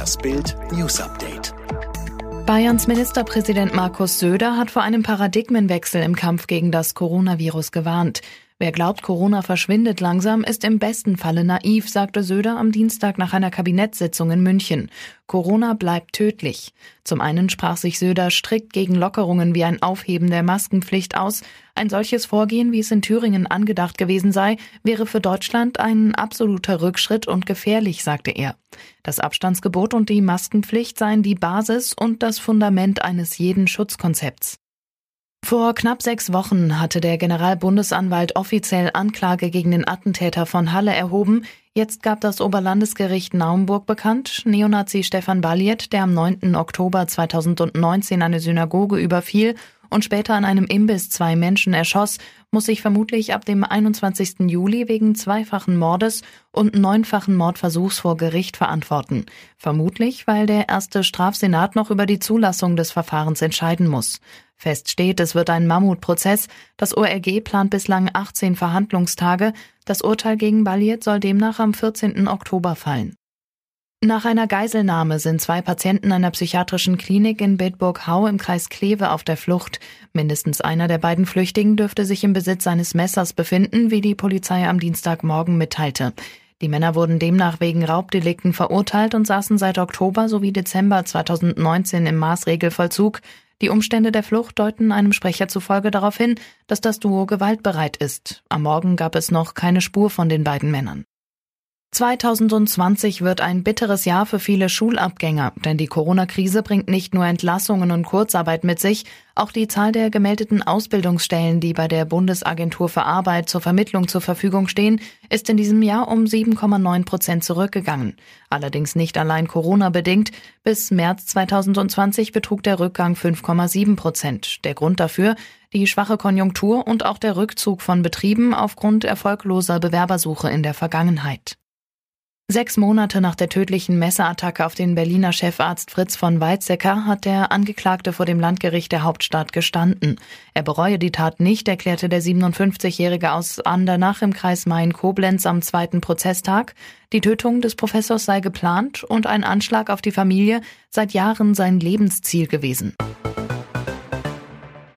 Das Bild News Update. Bayerns Ministerpräsident Markus Söder hat vor einem Paradigmenwechsel im Kampf gegen das Coronavirus gewarnt. Wer glaubt, Corona verschwindet langsam, ist im besten Falle naiv, sagte Söder am Dienstag nach einer Kabinettssitzung in München. Corona bleibt tödlich. Zum einen sprach sich Söder strikt gegen Lockerungen wie ein Aufheben der Maskenpflicht aus. Ein solches Vorgehen, wie es in Thüringen angedacht gewesen sei, wäre für Deutschland ein absoluter Rückschritt und gefährlich, sagte er. Das Abstandsgebot und die Maskenpflicht seien die Basis und das Fundament eines jeden Schutzkonzepts. Vor knapp sechs Wochen hatte der Generalbundesanwalt offiziell Anklage gegen den Attentäter von Halle erhoben. Jetzt gab das Oberlandesgericht Naumburg bekannt, Neonazi Stefan Balliet, der am 9. Oktober 2019 eine Synagoge überfiel und später an einem Imbiss zwei Menschen erschoss, muss sich vermutlich ab dem 21. Juli wegen zweifachen Mordes und neunfachen Mordversuchs vor Gericht verantworten. Vermutlich, weil der erste Strafsenat noch über die Zulassung des Verfahrens entscheiden muss. Fest steht, es wird ein Mammutprozess. Das ORG plant bislang 18 Verhandlungstage. Das Urteil gegen Balliet soll demnach am 14. Oktober fallen. Nach einer Geiselnahme sind zwei Patienten einer psychiatrischen Klinik in Bedburg-Hau im Kreis Kleve auf der Flucht. Mindestens einer der beiden Flüchtigen dürfte sich im Besitz eines Messers befinden, wie die Polizei am Dienstagmorgen mitteilte. Die Männer wurden demnach wegen Raubdelikten verurteilt und saßen seit Oktober sowie Dezember 2019 im Maßregelvollzug. Die Umstände der Flucht deuten einem Sprecher zufolge darauf hin, dass das Duo gewaltbereit ist. Am Morgen gab es noch keine Spur von den beiden Männern. 2020 wird ein bitteres Jahr für viele Schulabgänger, denn die Corona-Krise bringt nicht nur Entlassungen und Kurzarbeit mit sich, auch die Zahl der gemeldeten Ausbildungsstellen, die bei der Bundesagentur für Arbeit zur Vermittlung zur Verfügung stehen, ist in diesem Jahr um 7,9 Prozent zurückgegangen. Allerdings nicht allein Corona-bedingt. Bis März 2020 betrug der Rückgang 5,7 Prozent. Der Grund dafür die schwache Konjunktur und auch der Rückzug von Betrieben aufgrund erfolgloser Bewerbersuche in der Vergangenheit. Sechs Monate nach der tödlichen Messerattacke auf den Berliner Chefarzt Fritz von Weizsäcker hat der Angeklagte vor dem Landgericht der Hauptstadt gestanden. Er bereue die Tat nicht, erklärte der 57-Jährige aus Andernach im Kreis Main-Koblenz am zweiten Prozesstag. Die Tötung des Professors sei geplant und ein Anschlag auf die Familie seit Jahren sein Lebensziel gewesen.